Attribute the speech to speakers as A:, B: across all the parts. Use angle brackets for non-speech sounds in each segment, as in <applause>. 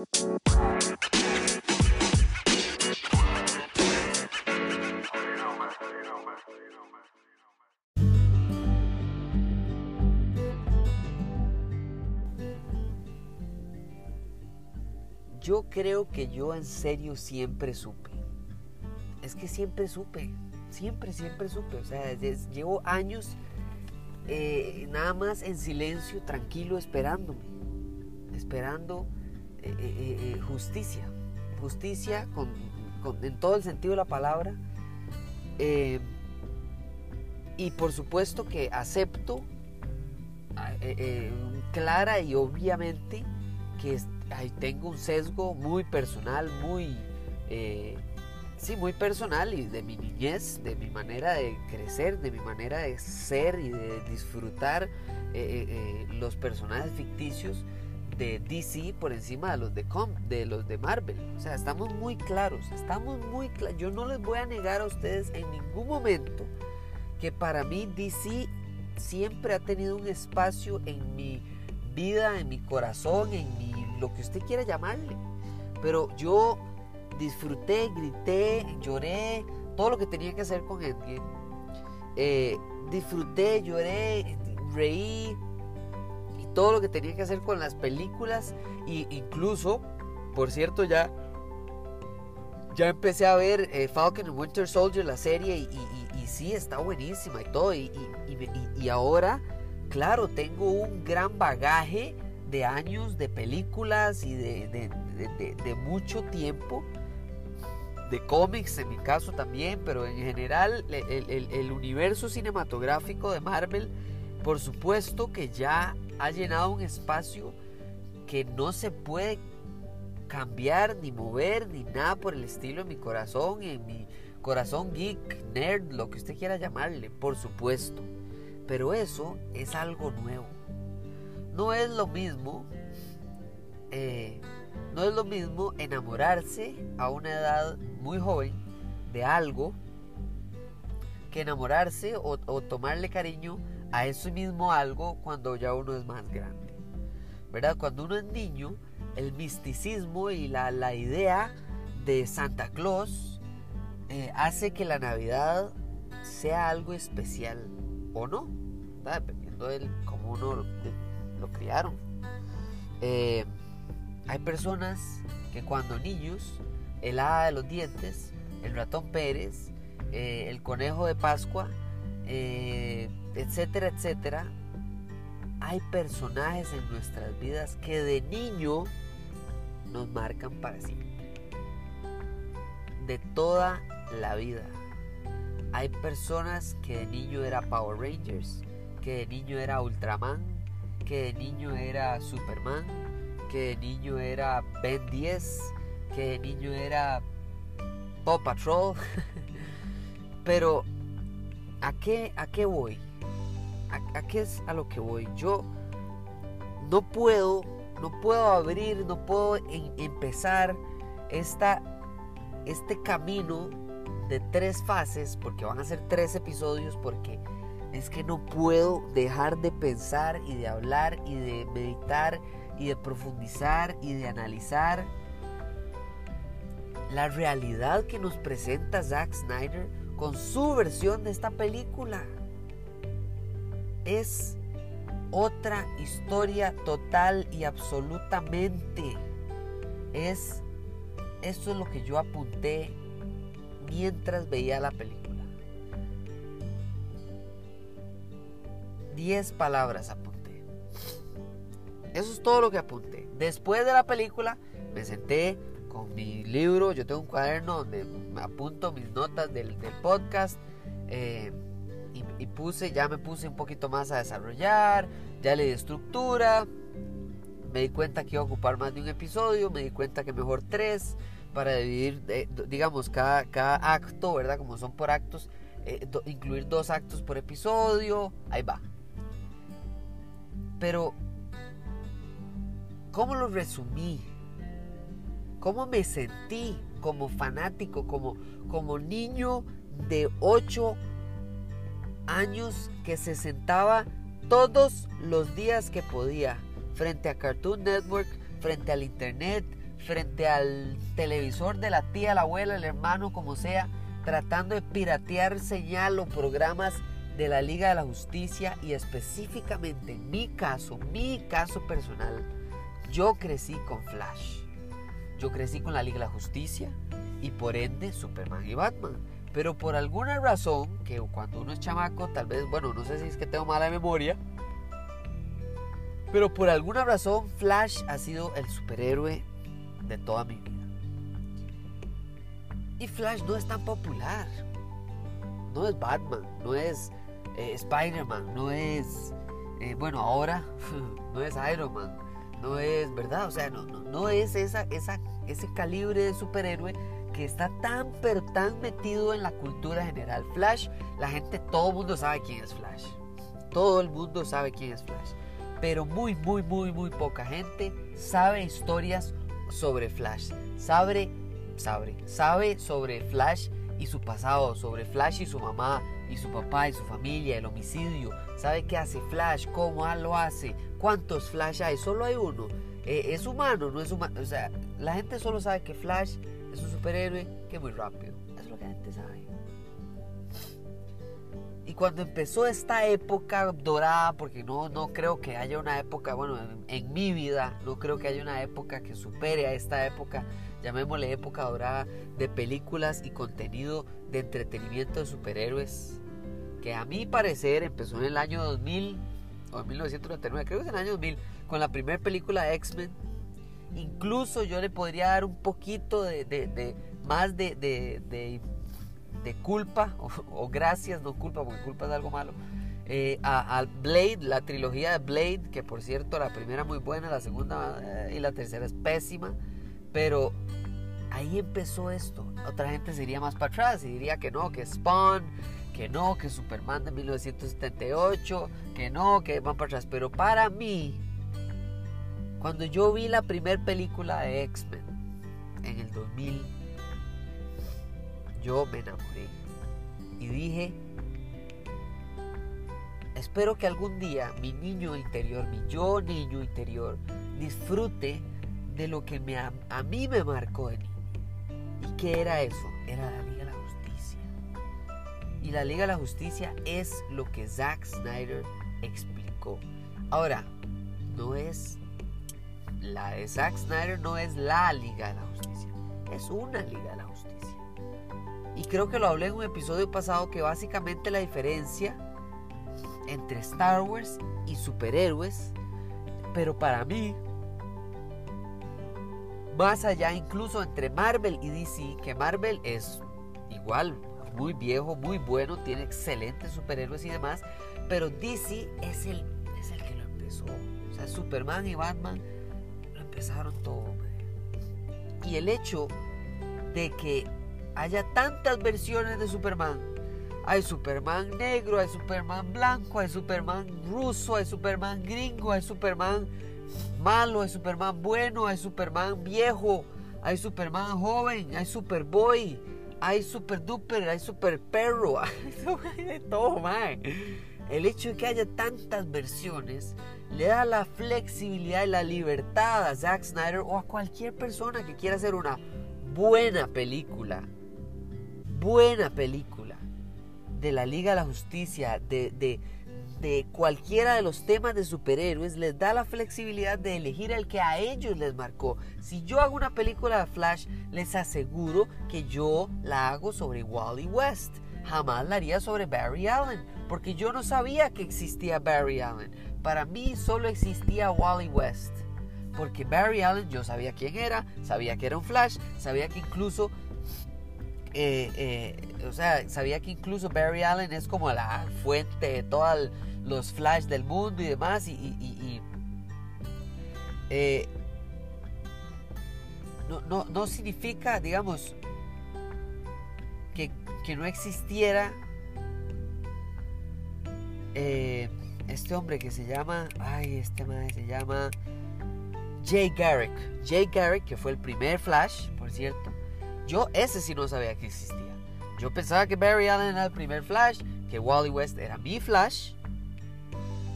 A: Yo creo que yo en serio siempre supe. Es que siempre supe. Siempre, siempre supe. O sea, llevo años eh, nada más en silencio, tranquilo, esperándome. Esperando eh, eh, justicia. Justicia en todo el sentido de la palabra. y por supuesto que acepto clara y obviamente que ahí tengo un sesgo muy personal, muy, eh, sí, muy personal y de mi niñez, de mi manera de crecer, de mi manera de ser y de disfrutar eh, eh, los personajes ficticios de DC por encima de los de, Com de los de Marvel. O sea, estamos muy claros, estamos muy claros. Yo no les voy a negar a ustedes en ningún momento que para mí DC siempre ha tenido un espacio en mi vida, en mi corazón, en mi lo que usted quiera llamarle. Pero yo disfruté, grité, lloré, todo lo que tenía que hacer con Endgame. Eh, disfruté, lloré, reí todo lo que tenía que hacer con las películas e incluso, por cierto, ya ya empecé a ver eh, Falcon and Winter Soldier, la serie, y, y, sí, está buenísima y todo. Y, y, ahora, claro, tengo un gran bagaje de años de películas y de, mucho tiempo, de cómics en mi caso también, pero en general el, universo cinematográfico de Marvel, por supuesto que ya ha llenado un espacio que no se puede cambiar, ni mover, ni nada por el estilo en mi corazón, en mi corazón geek, nerd, lo que usted quiera llamarle, por supuesto. Pero eso es algo nuevo no es lo mismo, eh, no es lo mismo enamorarse a una edad muy joven de algo que enamorarse o, tomarle cariño a ese mismo algo cuando ya uno es más grande. ¿Verdad? Cuando uno es niño, el misticismo y la, idea de Santa Claus eh, hace que la Navidad sea algo especial o no, dependiendo de cómo uno lo criaron. Eh, hay personas que cuando niños, el hada de los dientes, el ratón Pérez, eh, el conejo de Pascua, etcétera, etcétera, hay personajes en nuestras vidas que de niño nos marcan para siempre. De toda la vida. Hay personas que de niño era Power Rangers, que de niño era Ultraman, que de niño era Superman, que de niño era Ben 10, que de niño era Paw Patrol. <laughs> Pero, ¿a qué, ¿a qué voy? ¿A, qué es a lo que voy? Yo no puedo, no puedo abrir, no puedo empezar esta, este camino de tres fases, porque van a ser tres episodios, porque es que no puedo dejar de pensar y de hablar y de meditar y de profundizar y de analizar la realidad que nos presenta Zack Snyder con su versión de esta película. Es otra historia total y absolutamente. Es eso es lo que yo apunté mientras veía la película. 10 palabras apunté. Eso es todo lo que apunté. Después de la película me senté con mi libro, yo tengo un cuaderno donde apunto mis notas del, podcast eh, y, puse, ya me puse un poquito más a desarrollar, ya le di estructura, me di cuenta que iba a ocupar más de un episodio, me di cuenta que mejor tres para dividir, eh, digamos, cada, cada acto, ¿verdad? Como son por actos, eh, incluir dos actos por episodio, ahí va. Pero, ¿cómo lo resumí? ¿Cómo me sentí como fanático, como, como niño de 8 años que se sentaba todos los días que podía frente a Cartoon Network, frente al Internet, frente al televisor de la tía, la abuela, el hermano, como sea, tratando de piratear señal o programas de la Liga de la Justicia y específicamente en mi caso, mi caso personal, yo crecí con Flash. Yo crecí con la Liga de la Justicia y por ende Superman y Batman. Pero por alguna razón, que cuando uno es chamaco, tal vez, bueno, no sé si es que tengo mala memoria, pero por alguna razón Flash ha sido el superhéroe de toda mi vida. Y Flash no es tan popular. No es Batman, no es eh, Spider-Man, no es, eh, bueno, ahora <laughs> no es Iron Man, no es, ¿verdad? O sea, no, no, no es esa, esa, ese calibre de superhéroe que está tan, pero tan metido en la cultura general. Flash, la gente, todo el mundo sabe quién es Flash. Todo el mundo sabe quién es Flash. Pero muy, muy, muy, muy poca gente sabe historias sobre Flash. Sabe, sabe, sabe sobre Flash y su pasado, sobre Flash y su mamá y su papá y su familia, el homicidio. Sabe qué hace Flash, cómo lo hace, cuántos Flash hay. Solo hay uno. Eh, es humano, no es humano. O sea, la gente solo sabe que Flash es un superhéroe que es muy rápido. Eso es lo que la gente sabe. Y cuando empezó esta época dorada, porque no, no creo que haya una época, bueno, en, mi vida, no creo que haya una época que supere a esta época, llamémosle época dorada, de películas y contenido de entretenimiento de superhéroes, que a mi parecer empezó en el año 2000 o en 1999, creo que es en el año 2000, con la primera película de X-Men. Incluso yo le podría dar un poquito de, de más de, de culpa, <laughs> o, gracias, no culpa, porque culpa es algo malo, eh, a, Blade, la trilogía de Blade, que por cierto la primera muy buena, la segunda eh, y la tercera es pésima, pero ahí empezó esto. Otra gente se iría más para atrás y diría que no, que Spawn, que no, que Superman de 1978, que no, que van para atrás. Pero para mí, cuando yo vi la primera película de X-Men en el 2000, yo me enamoré y dije, espero que algún día mi niño interior, mi yo niño interior, disfrute de lo que me, a, mí me marcó de niño. ¿Y qué era eso? Era la Liga de la Justicia. Y la Liga de la Justicia es lo que Zack Snyder explicó. Ahora, no es la de Zack Snyder, no es la Liga de la Justicia, es una Liga de la Justicia. Y creo que lo hablé en un episodio pasado que básicamente la diferencia entre Star Wars y superhéroes, pero para mí, más allá incluso entre Marvel y DC, que Marvel es igual, muy viejo, muy bueno, tiene excelentes superhéroes y demás, pero DC es el, es el que lo empezó. O sea, Superman y Batman empezaron todo. Y el hecho de que haya tantas versiones de Superman. Hay Superman negro, hay Superman blanco, hay Superman ruso, hay Superman gringo, hay Superman malo, hay Superman bueno, hay Superman viejo, hay Superman joven, hay Superboy, hay Super Duper, hay Super Perro, <laughs> hay todo, man. El hecho de que haya tantas versiones le da la flexibilidad y la libertad a Zack Snyder o a cualquier persona que quiera hacer una buena película buena película de la Liga de la Justicia, de, de, de, cualquiera de los temas de superhéroes, les da la flexibilidad de elegir el que a ellos les marcó. Si yo hago una película de Flash, les aseguro que yo la hago sobre Wally West. Jamás la haría sobre Barry Allen, porque yo no sabía que existía Barry Allen. Para mí solo existía Wally West. Porque Barry Allen yo sabía quién era, sabía que era un Flash, sabía que incluso eh, eh, o sea, sabía que incluso Barry Allen es como la fuente de todos los flash del mundo y demás. Y, eh, no, no, significa, digamos, que, no existiera este hombre que se llama, ay, este madre se llama Jay Garrick. Jay Garrick, que fue el primer Flash, por cierto yo ese sí no sabía que existía. Yo pensaba que Barry Allen era el primer Flash, que Wally West era mi Flash,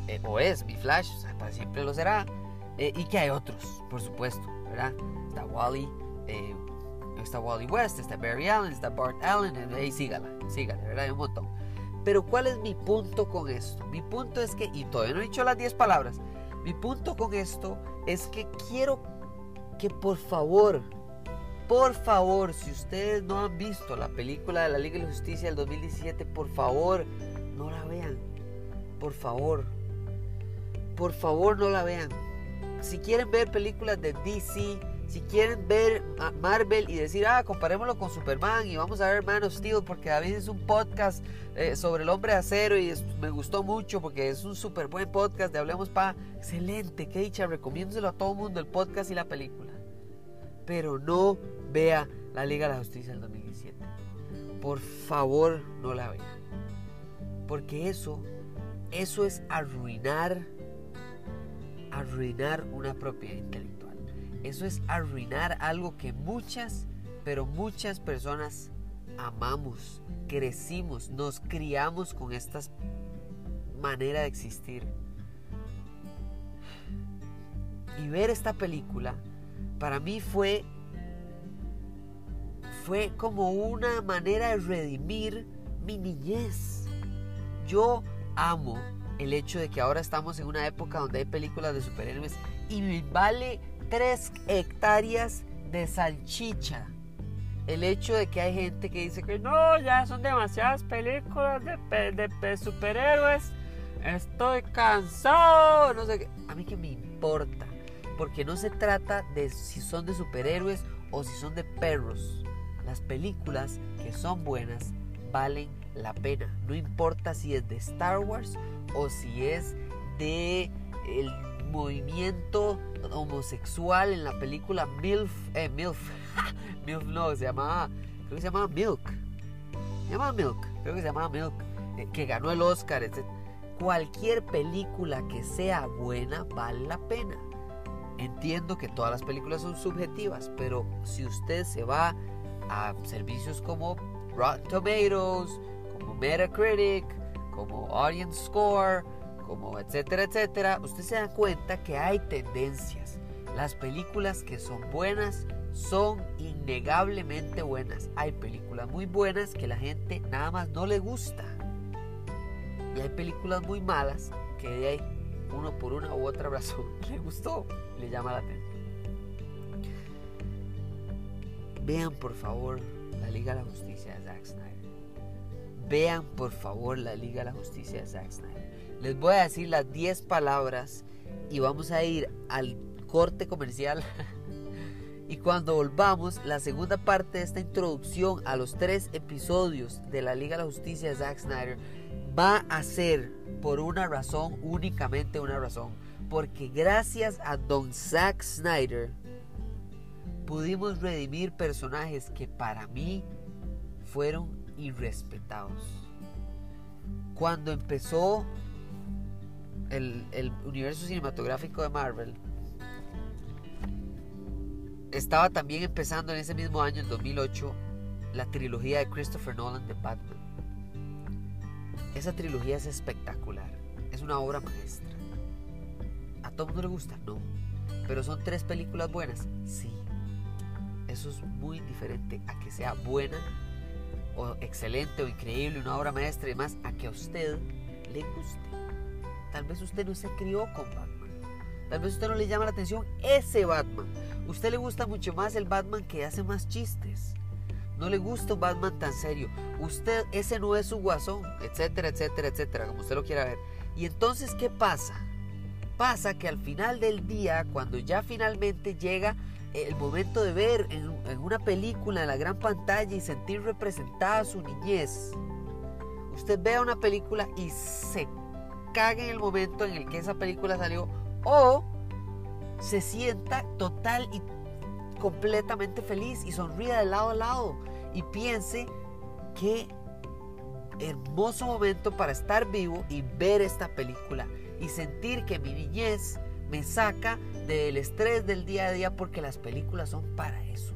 A: eh, o es mi Flash, o sea, para siempre lo será, eh, y que hay otros, por supuesto. ¿verdad? Está Wally, eh, está Wally West, está Barry Allen, está Bart Allen, y sígala, sígala, ¿verdad? Hay un montón. Pero ¿cuál es mi punto con esto? Mi punto es que, y todavía no he dicho las 10 palabras, mi punto con esto es que quiero que por favor, por favor, si ustedes no han visto la película de la Liga de la Justicia del 2017, por favor, no la vean. Por favor. Por favor, no la vean. Si quieren ver películas de DC, si quieren ver Marvel y decir, ah, comparémoslo con Superman y vamos a ver Man of Steel, porque a veces es un podcast eh, sobre el hombre de acero y me gustó mucho porque es un súper buen podcast de Hablemos Pa. Excelente, que dicha, recomiéndoselo a todo mundo el podcast y la película. Pero no vea la Liga de la Justicia del 2017. Por favor, no la vea. Porque eso, eso es arruinar, arruinar una propiedad intelectual. Eso es arruinar algo que muchas, pero muchas personas amamos, crecimos, nos criamos con esta manera de existir. Y ver esta película para mí fue fue como una manera de redimir mi niñez. Yo amo el hecho de que ahora estamos en una época donde hay películas de superhéroes y me vale tres hectáreas de salchicha el hecho de que hay gente que dice que no, ya son demasiadas películas de, superhéroes, estoy cansado, no sé qué. A mí que me importa, porque no se trata de si son de superhéroes o si son de perros. Las películas que son buenas valen la pena, no importa si es de Star Wars o si es de el movimiento homosexual en la película MILF, eh, MILF, <laughs> MILF no, se llamaba, creo que se llamaba Milk, se llamaba Milk, creo que se llamaba Milk, eh, que ganó el Oscar, etc. Cualquier película que sea buena vale la pena. Entiendo que todas las películas son subjetivas, pero si usted se va a servicios como Rotten Tomatoes, como Metacritic, como Audience Score, como etcétera, etcétera, usted se da cuenta que hay tendencias. Las películas que son buenas son innegablemente buenas. Hay películas muy buenas que la gente nada más no le gusta. Y hay películas muy malas que de ahí uno por una u otra razón <laughs> le gustó, le llama la atención. Vean por favor la Liga de la Justicia de Zack Snyder. Vean por favor la Liga de la Justicia de Zack Snyder. Les voy a decir las 10 palabras y vamos a ir al corte comercial. <laughs> y cuando volvamos, la segunda parte de esta introducción a los tres episodios de la Liga de la Justicia de Zack Snyder va a ser por una razón, únicamente una razón. Porque gracias a Don Zack Snyder pudimos redimir personajes que para mí fueron irrespetados. Cuando empezó el, universo cinematográfico de Marvel estaba también empezando en ese mismo año, en 2008, la trilogía de Christopher Nolan de Batman. Esa trilogía es espectacular, es una obra maestra. ¿A todo mundo le gusta? No. Pero son tres películas buenas, sí. Eso es muy diferente a que sea buena o excelente o increíble, una obra maestra y demás, a que a usted le guste. Tal vez usted no se crió con Batman. Tal vez usted no le llama la atención ese Batman. Usted le gusta mucho más el Batman que hace más chistes. No le gusta un Batman tan serio. Usted, ese no es su guasón, etcétera, etcétera, etcétera, como usted lo quiera ver. Y entonces, ¿qué pasa? Pasa que al final del día, cuando ya finalmente llega el momento de ver en, en una película en la gran pantalla y sentir representada su niñez, usted vea una película y se cague en el momento en el que esa película salió o se sienta total y completamente feliz y sonríe de lado a lado y piense qué hermoso momento para estar vivo y ver esta película y sentir que mi niñez me saca del estrés del día a día porque las películas son para eso,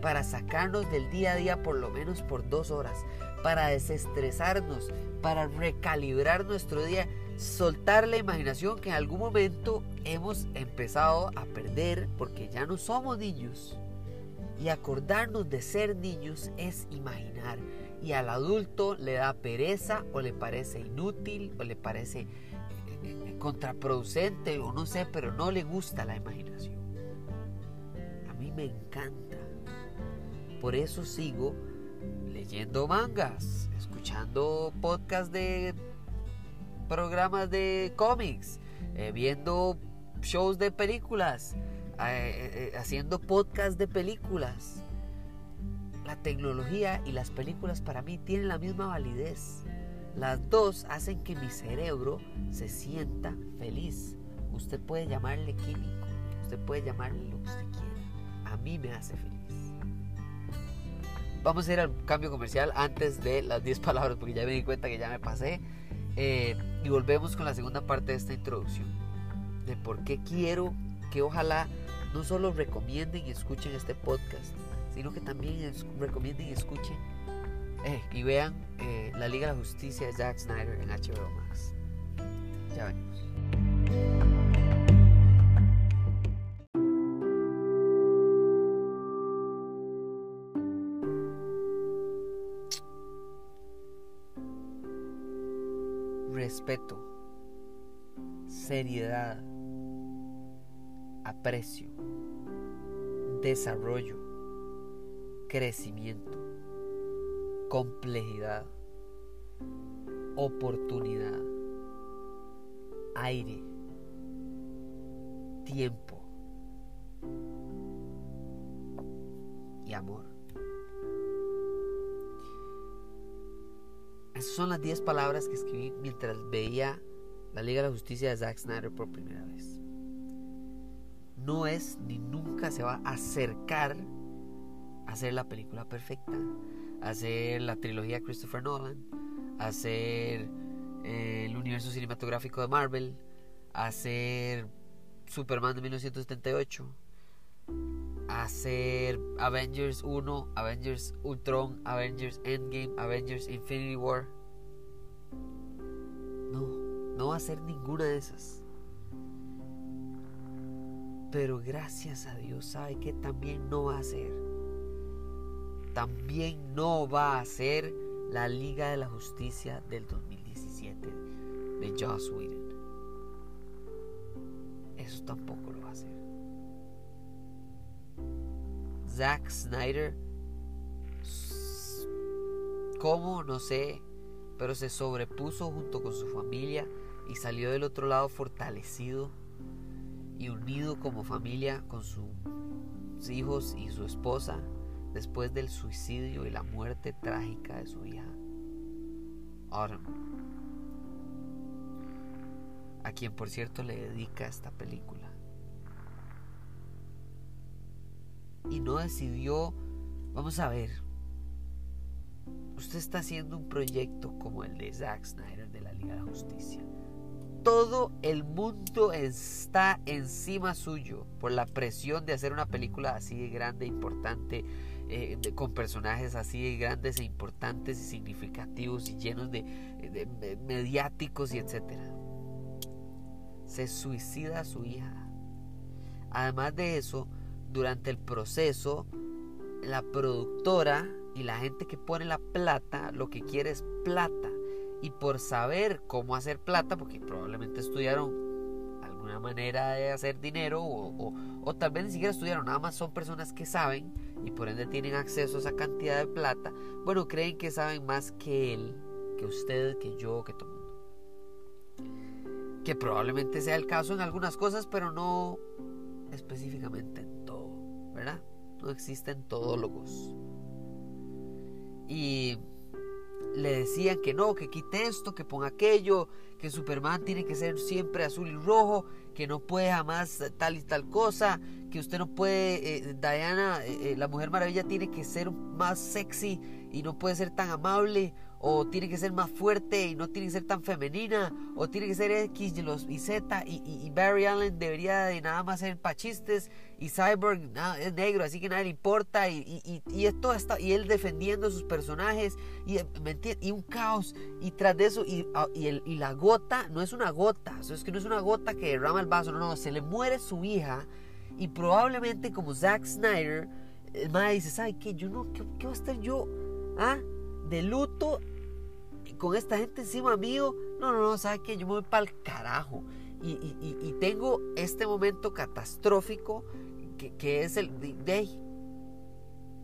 A: para sacarnos del día a día por lo menos por dos horas, para desestresarnos, para recalibrar nuestro día soltar la imaginación que en algún momento hemos empezado a perder porque ya no somos niños. Y acordarnos de ser niños es imaginar. Y al adulto le da pereza o le parece inútil o le parece eh, eh, contraproducente o no sé, pero no le gusta la imaginación. A mí me encanta. Por eso sigo leyendo mangas, escuchando podcasts de programas de cómics, eh, viendo shows de películas, eh, eh, haciendo podcast de películas. La tecnología y las películas para mí tienen la misma validez. Las dos hacen que mi cerebro se sienta feliz. Usted puede llamarle químico, usted puede llamarle lo que usted quiera. A mí me hace feliz. Vamos a ir al cambio comercial antes de las 10 palabras porque ya me di cuenta que ya me pasé. y volvemos con la segunda parte de esta introducción. De por qué quiero que ojalá no solo recomienden y escuchen este podcast, sino que también recomienden y escuchen eh, y vean eh, La Liga de la Justicia de Zack Snyder en HBO Max. Ya venimos. Respeto, seriedad, aprecio, desarrollo, crecimiento, complejidad, oportunidad, aire, tiempo y amor. Esas son las 10 palabras que escribí mientras veía la Liga de la Justicia de Zack Snyder por primera vez no es ni nunca se va a acercar a hacer la película perfecta, a hacer la trilogía de Christopher Nolan, a hacer eh, el universo cinematográfico de Marvel, a hacer Superman de 1978, a hacer Avengers 1, Avengers Ultron, Avengers Endgame, Avengers Infinity War. No, va a hacer ninguna de esas. Pero gracias a Dios sabe que también no va a ser. También no va a ser la Liga de la Justicia del 2017 de Joss Whedon. Eso tampoco lo va a hacer. Zack Snyder, ¿cómo? No sé, pero se sobrepuso junto con su familia y salió del otro lado fortalecido y unido como familia con sus hijos y su esposa después del suicidio y la muerte trágica de su hija, Autumn, a quien por cierto le dedica esta película. Y no decidió, vamos a ver, usted está haciendo un proyecto como el de Zack Snyder de la Liga de Justicia todo el mundo está encima suyo por la presión de hacer una película así de grande, importante, eh, con personajes así de grandes e importantes y significativos y llenos de, mediáticos y etcétera. Se suicida a su hija. Además de eso, durante el proceso, la productora y la gente que pone la plata lo que quiere es plata y por saber cómo hacer plata, porque probablemente estudiaron alguna manera de hacer dinero o, o, tal vez ni siquiera estudiaron, nada más son personas que saben y por ende tienen acceso a esa cantidad de plata, bueno, creen que saben más que él, que usted, que yo, que todo el mundo. Que probablemente sea el caso en algunas cosas, pero no específicamente en todo, ¿verdad? No existen todólogos. Y le decían que no, que quite esto, que ponga aquello, que Superman tiene que ser siempre azul y rojo, que no puede jamás tal y tal cosa, que usted no puede, eh, Diana, eh, eh, la Mujer Maravilla tiene que ser más sexy y no puede ser tan amable, o tiene que ser más fuerte y no tiene que ser tan femenina, o tiene que ser X y, los, y Z, y, Barry Allen debería de nada más ser para chistes, y Cyborg es negro, así que nadie le importa, y, y, esto está, y él defendiendo sus personajes, y, y un caos, y tras de eso, y, el, y la gota, no es una gota, es que no es una gota que derrama el vaso, no, no, se le muere su hija, y probablemente como Zack Snyder, el madre dice, ¿sabe qué? Yo no, ¿qué, qué voy a estar yo? ¿Ah? De luto con esta gente encima mío. No, no, no, ¿sabe qué? Yo me voy para el carajo. Y, y, tengo este momento catastrófico que, que es el de,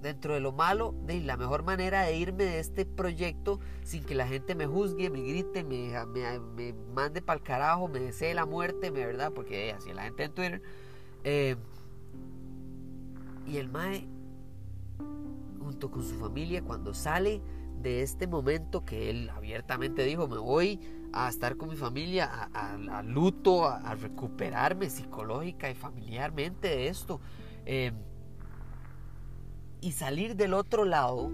A: dentro de lo malo, de la mejor manera de irme de este proyecto sin que la gente me juzgue, me grite, me, me, me mande para el carajo, me desee la muerte, verdad, porque así la gente en Twitter. Eh, y el Mae junto con su familia cuando sale de este momento que él abiertamente dijo, me voy a estar con mi familia, a, luto, a, recuperarme psicológica y familiarmente de esto. Em, y salir del otro lado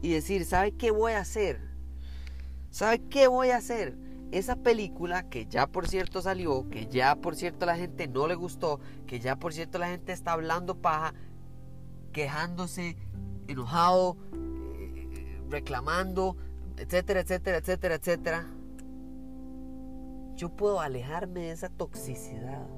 A: y decir, ¿sabe qué voy a hacer? ¿Sabe qué voy a hacer? Esa película que ya por cierto salió, que ya por cierto la gente no le gustó, que ya por cierto la gente está hablando paja, quejándose, enojado, eh, reclamando, etcétera, etcétera, etcétera, etcétera. Yo puedo alejarme de esa toxicidad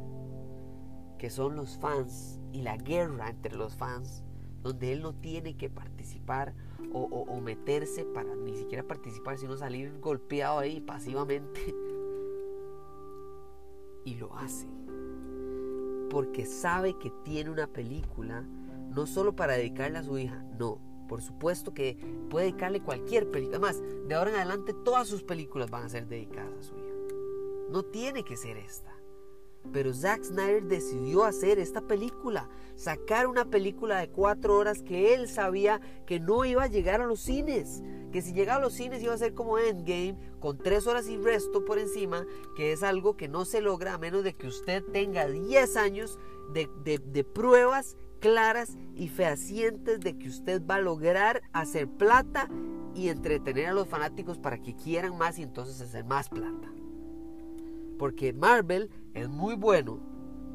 A: que son los fans y la guerra entre los fans, donde él no tiene que participar o, meterse para ni siquiera participar, sino salir golpeado ahí pasivamente. <laughs> Y lo hace. Porque sabe que tiene una película no solo para dedicarle a su hija, no. Por supuesto que puede dedicarle cualquier película. Además, de ahora en adelante todas sus películas van a ser dedicadas a su hija. No tiene que ser esta. Pero Zack Snyder decidió hacer esta película, sacar una película de cuatro horas que él sabía que no iba a llegar a los cines, que si llegaba a los cines iba a ser como Endgame, con tres horas y resto por encima, que es algo que no se logra a menos de que usted tenga 10 años de, de pruebas claras y fehacientes de que usted va a lograr hacer plata y entretener a los fanáticos para que quieran más y entonces hacer más plata. Porque Marvel es muy bueno,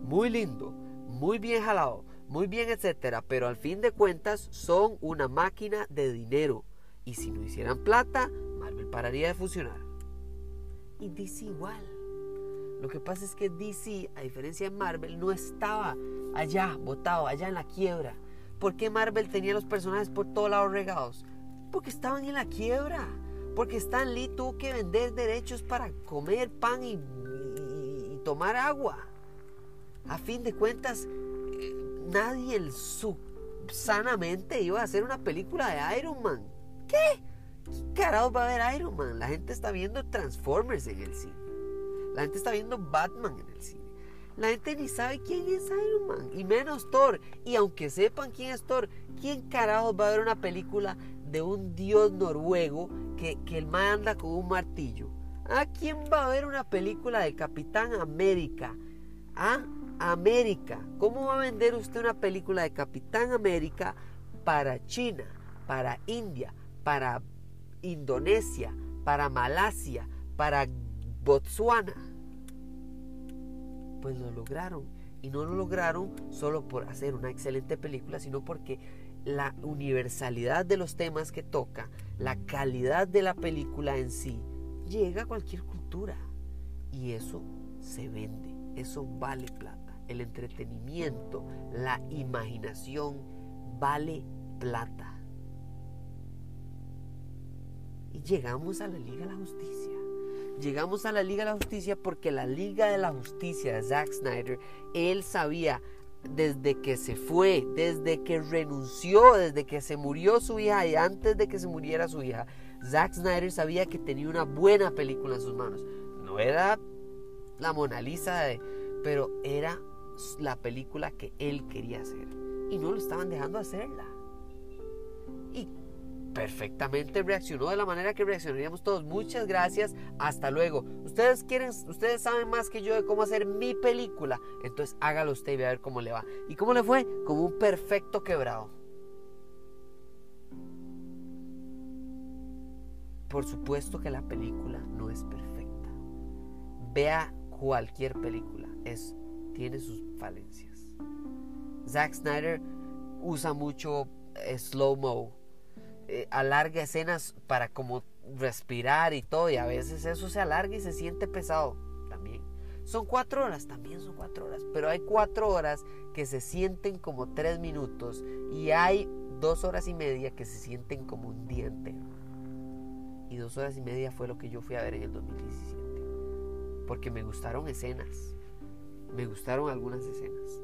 A: muy lindo, muy bien jalado, muy bien etcétera, pero al fin de cuentas son una máquina de dinero. Y si no hicieran plata, Marvel pararía de funcionar. Y dice igual. Lo que pasa es que DC, a diferencia de Marvel, no estaba allá, botado, allá en la quiebra. ¿Por qué Marvel tenía los personajes por todos lados regados? Porque estaban en la quiebra. Porque Stan Lee tuvo que vender derechos para comer pan y, tomar agua. A fin de cuentas, eh, nadie el sanamente iba a hacer una película de Iron Man. ¿Qué? ¿Qué carajo va a ver Iron Man? La gente está viendo Transformers en el cine. La gente está viendo Batman en el cine. La gente ni sabe quién es Iron Man, y menos Thor. Y aunque sepan quién es Thor, ¿quién carajos va a ver una película de un dios noruego que, que el man con un martillo? ¿A quién va a ver una película de Capitán América? ¿Ah? América. ¿Cómo va a vender usted una película de Capitán América para China, para India, para Indonesia, para Malasia, para Botswana. Pues lo lograron. Y no lo lograron solo por hacer una excelente película, sino porque la universalidad de los temas que toca, la calidad de la película en sí, llega a cualquier cultura. Y eso se vende, eso vale plata. El entretenimiento, la imaginación vale plata. Y llegamos a la Liga de la Justicia. Llegamos a la Liga de la Justicia porque la Liga de la Justicia de Zack Snyder, él sabía desde que se fue, desde que renunció, desde que se murió su hija y antes de que se muriera su hija, Zack Snyder sabía que tenía una buena película en sus manos. No era la Mona Lisa, pero era la película que él quería hacer. Y no lo estaban dejando hacerla. Y perfectamente reaccionó de la manera que reaccionaríamos todos. Muchas gracias, hasta luego. Ustedes quieren, ustedes saben más que yo de cómo hacer mi película, entonces hágalo usted y vea a ver cómo le va. ¿Y cómo le fue? Como un perfecto quebrado. Por supuesto que la película no es perfecta. Vea cualquier película, es, tiene sus falencias. Zack Snyder usa mucho eh, slow-mo, eh, alarga escenas para como respirar y todo, y a veces eso se alarga y se siente pesado también. Son cuatro horas, también son cuatro horas, pero hay cuatro horas que se sienten como tres minutos y hay dos horas y media que se sienten como un día entero. Dos horas y media fue lo que yo fui a ver en el 2017. Porque me gustaron escenas. Me gustaron algunas escenas.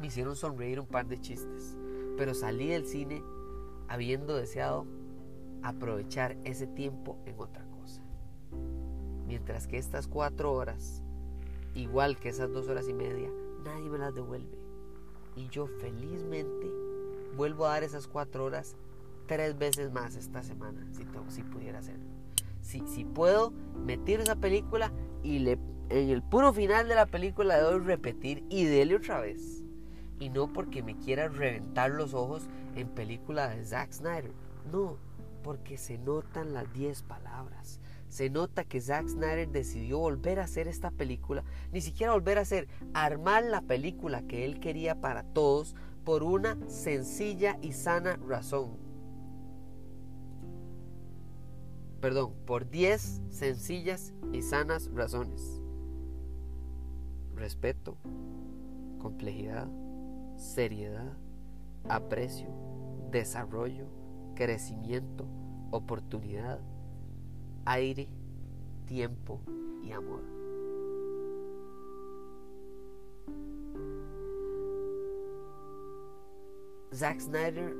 A: Me hicieron sonreír un par de chistes. Pero salí del cine habiendo deseado aprovechar ese tiempo en otra cosa. Mientras que estas cuatro horas, igual que esas dos horas y media, nadie me las devuelve. Y yo felizmente vuelvo a dar esas cuatro horas tres veces más esta semana, si, si pudiera hacerlo. Si, puedo, meter esa película y le, en el puro final de la película doy repetir y dele otra vez. Y no porque me quiera reventar los ojos en película de Zack Snyder. No, porque se notan las 10 palabras. Se nota que Zack Snyder decidió volver a hacer esta película, ni siquiera volver a hacer, armar la película que él quería para todos por una sencilla y sana razón. Perdón, por 10 sencillas y sanas razones. Respeto, complejidad, seriedad, aprecio, desarrollo, crecimiento, oportunidad, aire, tiempo y amor. Zack Snyder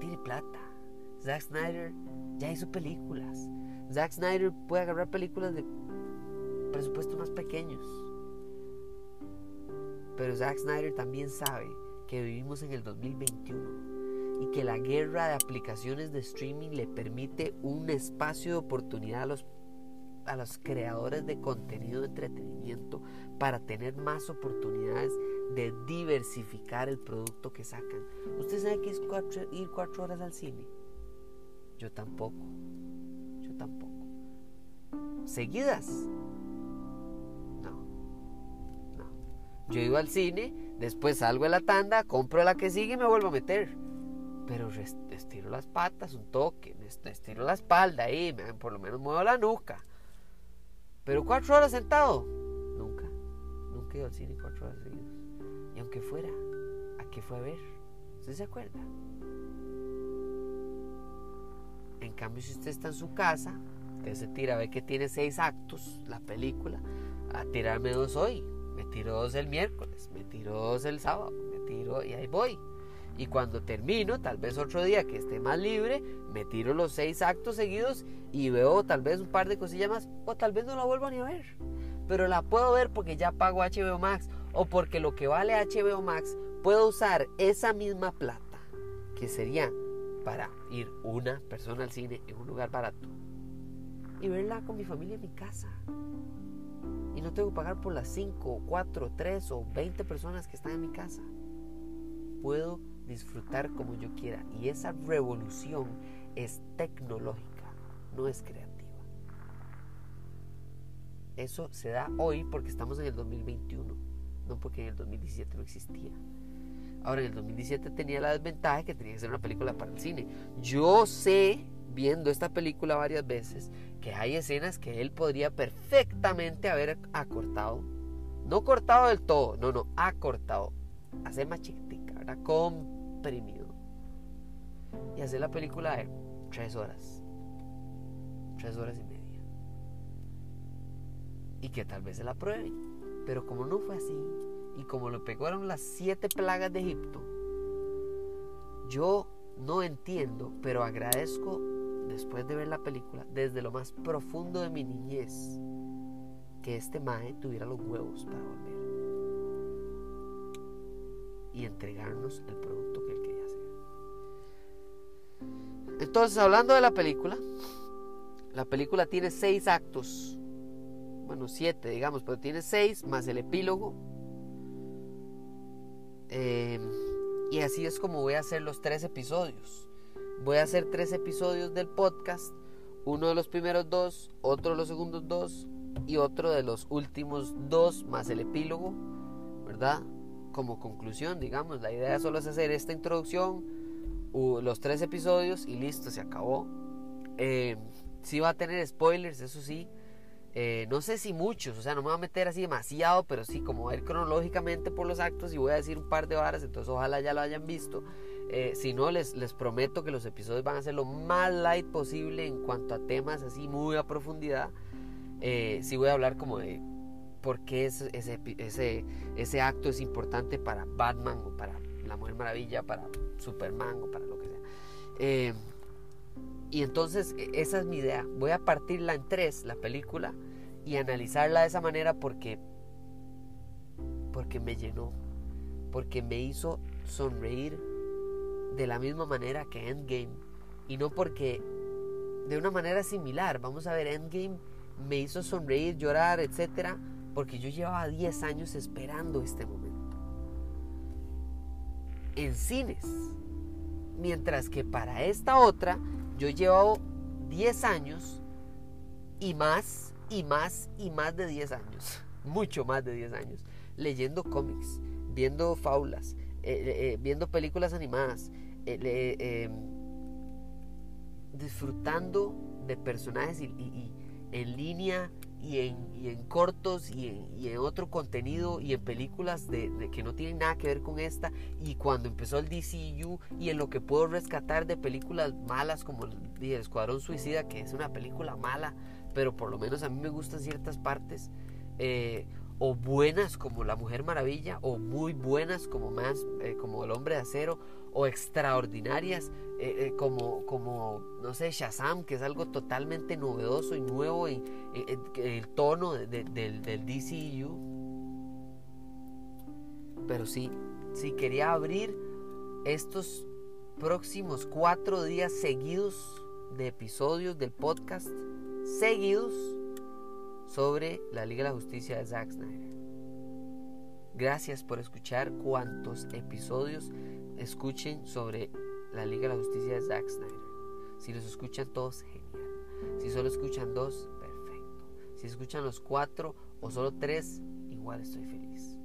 A: tiene plata. Zack Snyder ya hizo películas. Zack Snyder puede agarrar películas de presupuesto más pequeños. Pero Zack Snyder también sabe que vivimos en el 2021 y que la guerra de aplicaciones de streaming le permite un espacio de oportunidad a los, a los creadores de contenido de entretenimiento para tener más oportunidades de diversificar el producto que sacan. ¿Usted sabe qué es ir cuatro horas al cine? Yo tampoco. Yo tampoco. ¿Seguidas? No. No. Yo iba al cine, después salgo de la tanda, compro la que sigue y me vuelvo a meter. Pero estiro las patas un toque, estiro la espalda ahí, por lo menos muevo la nuca. Pero cuatro horas sentado, nunca. Nunca he ido al cine cuatro horas seguidas. Y aunque fuera, ¿a qué fue a ver? ¿Usted se acuerda? En cambio, si usted está en su casa, usted se tira, ve que tiene seis actos la película, a tirarme dos hoy, me tiro dos el miércoles, me tiro dos el sábado, me tiro y ahí voy. Y cuando termino, tal vez otro día que esté más libre, me tiro los seis actos seguidos y veo tal vez un par de cosillas más, o tal vez no la vuelvo ni a ver. Pero la puedo ver porque ya pago HBO Max o porque lo que vale HBO Max puedo usar esa misma plata, que sería para ir una persona al cine en un lugar barato y verla con mi familia en mi casa. Y no tengo que pagar por las 5, 4, 3 o 20 personas que están en mi casa. Puedo disfrutar como yo quiera. Y esa revolución es tecnológica, no es creativa. Eso se da hoy porque estamos en el 2021, no porque en el 2017 no existía. Ahora, en el 2017 tenía la desventaja que tenía que ser una película para el cine. Yo sé, viendo esta película varias veces, que hay escenas que él podría perfectamente haber acortado. No cortado del todo, no, no, acortado. Hacer más chiquitica, ¿verdad? Comprimido. Y hacer la película de tres horas. Tres horas y media. Y que tal vez se la prueben. Pero como no fue así, y como lo pegaron las siete plagas de Egipto, yo no entiendo, pero agradezco después de ver la película, desde lo más profundo de mi niñez, que este Mae tuviera los huevos para volver y entregarnos el producto que él quería hacer. Entonces, hablando de la película, la película tiene seis actos, bueno, siete, digamos, pero tiene seis más el epílogo Em, y así es como voy a hacer los tres episodios. voy a hacer tres episodios del podcast. Uno de los primeros dos, otro de los segundos dos y otro de los últimos dos más el epílogo, ¿verdad? Como conclusión, digamos, la idea solo es hacer esta introducción, los tres episodios y listo, se acabó. Eh, sí va a tener spoilers, eso sí. Eh, no sé si muchos, o sea, no me voy a meter así demasiado, pero sí, como ver cronológicamente por los actos y voy a decir un par de varas, entonces ojalá ya lo hayan visto. Eh, si no, les, les prometo que los episodios van a ser lo más light posible en cuanto a temas así muy a profundidad. Eh, sí voy a hablar como de por qué ese, ese, ese acto es importante para Batman o para la Mujer Maravilla, para Superman o para lo que sea. Y entonces e, esa es mi idea. Voy a partirla en tres, la película, y analizarla de esa manera porque, porque me llenó, porque me hizo sonreír de la misma manera que Endgame. Y no porque de una manera similar. Vamos a ver, Endgame me hizo sonreír, llorar, etcétera, porque yo llevaba 10 años esperando este momento. En cines. Mientras que para esta otra yo llevo 10 años y más, y más, y más de 10 años. <laughs> Mucho más de 10 años. Leyendo cómics, viendo faulas, eh, eh, viendo películas animadas, eh, disfrutando de personajes y, en línea y en, cortos y en, otro contenido y en películas de, que no tienen nada que ver con esta. Y cuando empezó el DCU y en lo que puedo rescatar de películas malas como el, Escuadrón Suicida que es una película mala pero por lo menos a mí me gustan ciertas partes eh, o buenas como La Mujer Maravilla o muy buenas como más eh, como El Hombre de Acero o extraordinarias eh, eh, como, como, no sé, Shazam, que es algo totalmente novedoso y nuevo en, el tono del, del DCU. Pero sí, sí quería abrir estos próximos cuatro días seguidos de episodios del podcast, seguidos sobre la Liga de la Justicia de Zack Snyder. Gracias por escuchar cuantos episodios escuchen sobre la Liga de la Justicia de Zack Snyder. Si los escuchan todos, genial. Si solo escuchan dos, perfecto. Si escuchan los cuatro o solo tres, igual estoy feliz.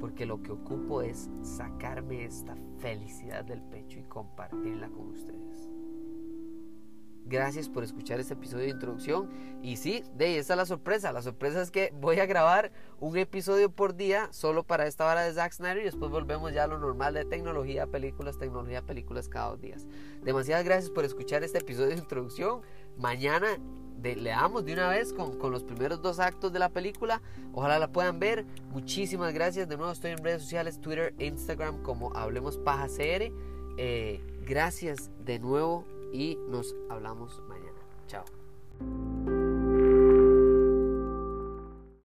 A: Porque lo que ocupo es sacarme esta felicidad del pecho y compartirla con ustedes. Gracias por escuchar este episodio de introducción. Y sí, de ahí está la sorpresa. La sorpresa es que voy a grabar un episodio por día solo para esta hora de Zack Snyder y después volvemos ya a lo normal de tecnología, películas, tecnología, películas cada dos días. Demasiadas gracias por escuchar este episodio de introducción. Mañana leamos de una vez con, con, los primeros dos actos de la película. Ojalá la puedan ver. Muchísimas gracias. De nuevo estoy en redes sociales, Twitter, Instagram como Hablemos Paja CR. Eh, gracias de nuevo y nos hablamos mañana. Chao.